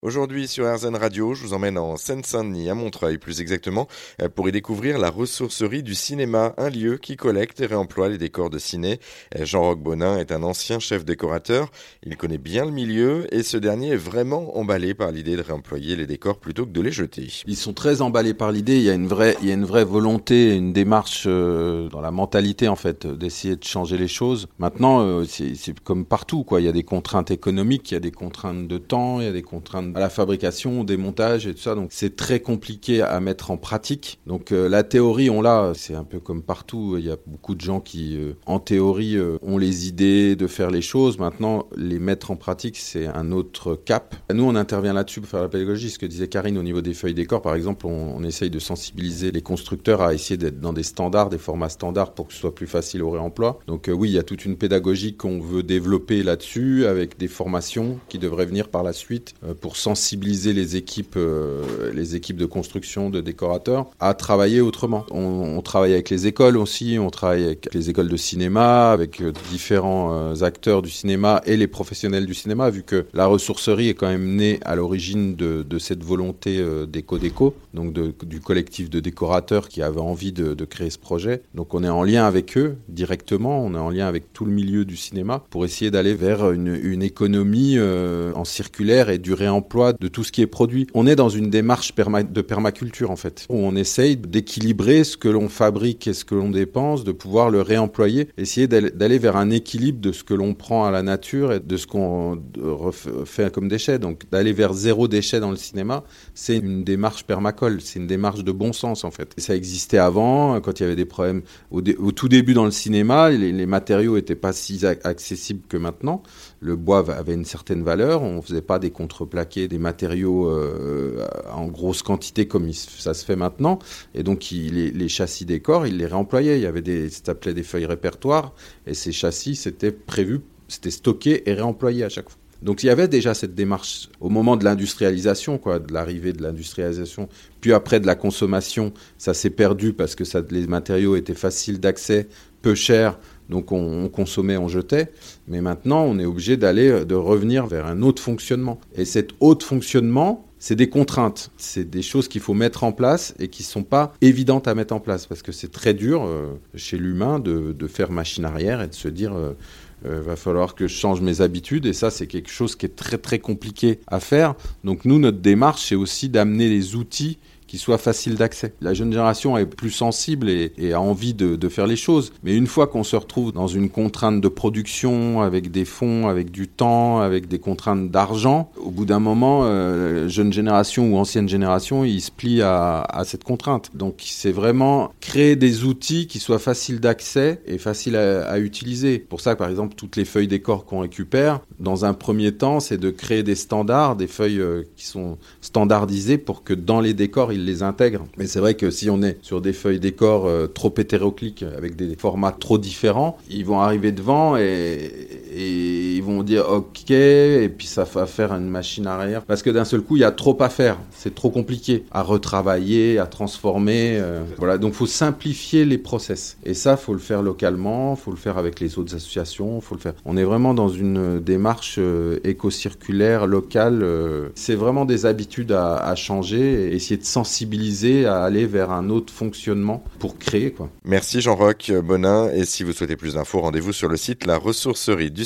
Aujourd'hui sur RZN Radio, je vous emmène en Seine-Saint-Denis, à Montreuil plus exactement, euh, pour y découvrir la ressourcerie du cinéma, un lieu qui collecte et réemploie les décors de ciné. Euh, Jean-Roch Bonin est un ancien chef décorateur, il connaît bien le milieu et ce dernier est vraiment emballé par l'idée de réemployer les décors plutôt que de les jeter. Ils sont très emballés par l'idée, il y a une vraie, il y a une vraie volonté, une démarche euh, dans la mentalité en fait d'essayer de changer les choses. Maintenant, c'est comme partout quoi, il y a des contraintes économiques, il y a des contraintes de temps, il y a des contraintes à la fabrication, au démontage et tout ça. Donc c'est très compliqué à mettre en pratique. Donc euh, la théorie, on l'a. C'est un peu comme partout. Il y a beaucoup de gens qui, euh, en théorie, euh, ont les idées de faire les choses. Maintenant, les mettre en pratique, c'est un autre cap. Nous, on intervient là-dessus pour faire la pédagogie. Ce que disait Karine au niveau des feuilles décor, par exemple, on, on essaye de sensibiliser les constructeurs à essayer d'être dans des standards, des formats standards pour que ce soit plus facile au réemploi. Donc oui, il y a toute une pédagogie qu'on veut développer là-dessus avec des formations qui devraient venir par la suite pour sensibiliser les équipes, euh, les équipes de construction, de décorateurs, à travailler autrement. On, travaille avec les écoles aussi, on travaille avec les écoles de cinéma, avec euh, différents euh, acteurs du cinéma et les professionnels du cinéma, vu que la ressourcerie est quand même née à l'origine de, cette volonté d'éco-déco, donc du collectif de décorateurs qui avait envie de, créer ce projet. Donc on est en lien avec eux directement, on est en lien avec tout le milieu du cinéma pour essayer d'aller vers une, une économie en circulaire et du réemploi de tout ce qui est produit. On est dans une démarche de permaculture en fait, où on essaye d'équilibrer ce que l'on fabrique et ce que l'on dépense, de pouvoir le réemployer, essayer d'aller vers un équilibre de ce que l'on prend à la nature et de ce qu'on fait comme déchets. Donc d'aller vers zéro déchet dans le cinéma, c'est une démarche permacole, c'est une démarche de bon sens en fait. ça existait avant, quand il y avait des problèmes au, tout début dans le cinéma, les, les matériaux n'étaient pas si accessibles que maintenant. Le bois avait une certaine valeur, on ne faisait pas des contreplaqués des matériaux euh, en grosse quantité comme ça se fait maintenant. Et donc, les, châssis décors, il les réemployait. Il y avait des, s'appelait des feuilles répertoires. Et ces châssis, c'était prévu, c'était stocké et réemployé à chaque fois. Donc il y avait déjà cette démarche au moment de l'industrialisation, quoi, de l'arrivée de l'industrialisation, puis après de la consommation, ça s'est perdu parce que les matériaux étaient faciles d'accès, peu chers, donc on, consommait, on jetait. Mais maintenant, on est obligé d'aller, de revenir vers un autre fonctionnement. Et cet autre fonctionnement, c'est des contraintes, c'est des choses qu'il faut mettre en place et qui ne sont pas évidentes à mettre en place parce que c'est très dur euh, chez l'humain de, faire machine arrière et de se dire euh, euh, va falloir que je change mes habitudes et ça c'est quelque chose qui est très très compliqué à faire. Donc nous notre démarche c'est aussi d'amener les outils qui soit facile d'accès. La jeune génération est plus sensible et, a envie de, faire les choses. Mais une fois qu'on se retrouve dans une contrainte de production, avec des fonds, avec du temps, avec des contraintes d'argent, au bout d'un moment, euh, jeune génération ou ancienne génération, ils se plient à, cette contrainte. Donc c'est vraiment créer des outils qui soient faciles d'accès et faciles à, utiliser. Pour ça, par exemple, toutes les feuilles décor qu'on récupère, dans un premier temps, c'est de créer des standards, des feuilles euh, qui sont standardisées pour que dans les décors, les intègrent. Mais c'est vrai que si on est sur des feuilles décor euh, trop hétérocliques, avec des formats trop différents, ils vont arriver devant et, ils vont dire OK, et puis ça va faire une machine arrière. Parce que d'un seul coup, il y a trop à faire. C'est trop compliqué à retravailler, à transformer. Euh. voilà, donc faut simplifier les process. Et ça, faut le faire localement, faut le faire avec les autres associations, faut le faire. On est vraiment dans une démarche euh, éco-circulaire locale. c'est vraiment des habitudes à, à changer et essayer de sensibiliser sensibiliser à aller vers un autre fonctionnement pour créer. Quoi. Merci Jean-Roch Bonin. Et si vous souhaitez plus d'infos, rendez-vous sur le site la ressourcerie du